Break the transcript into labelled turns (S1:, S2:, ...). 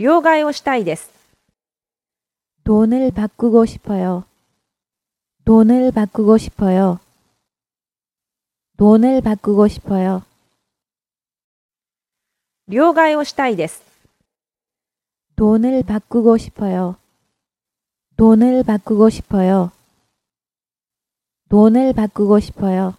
S1: 両替をしたいです。
S2: 돈을 바꾸고 싶어요. 돈을 바꾸고 싶어요. 돈을 바꾸고 싶어요.
S1: 両替をしたいです。
S2: 돈을 바꾸고 싶어요. 돈을 바꾸고 싶어요. 돈을 바꾸고 싶어요.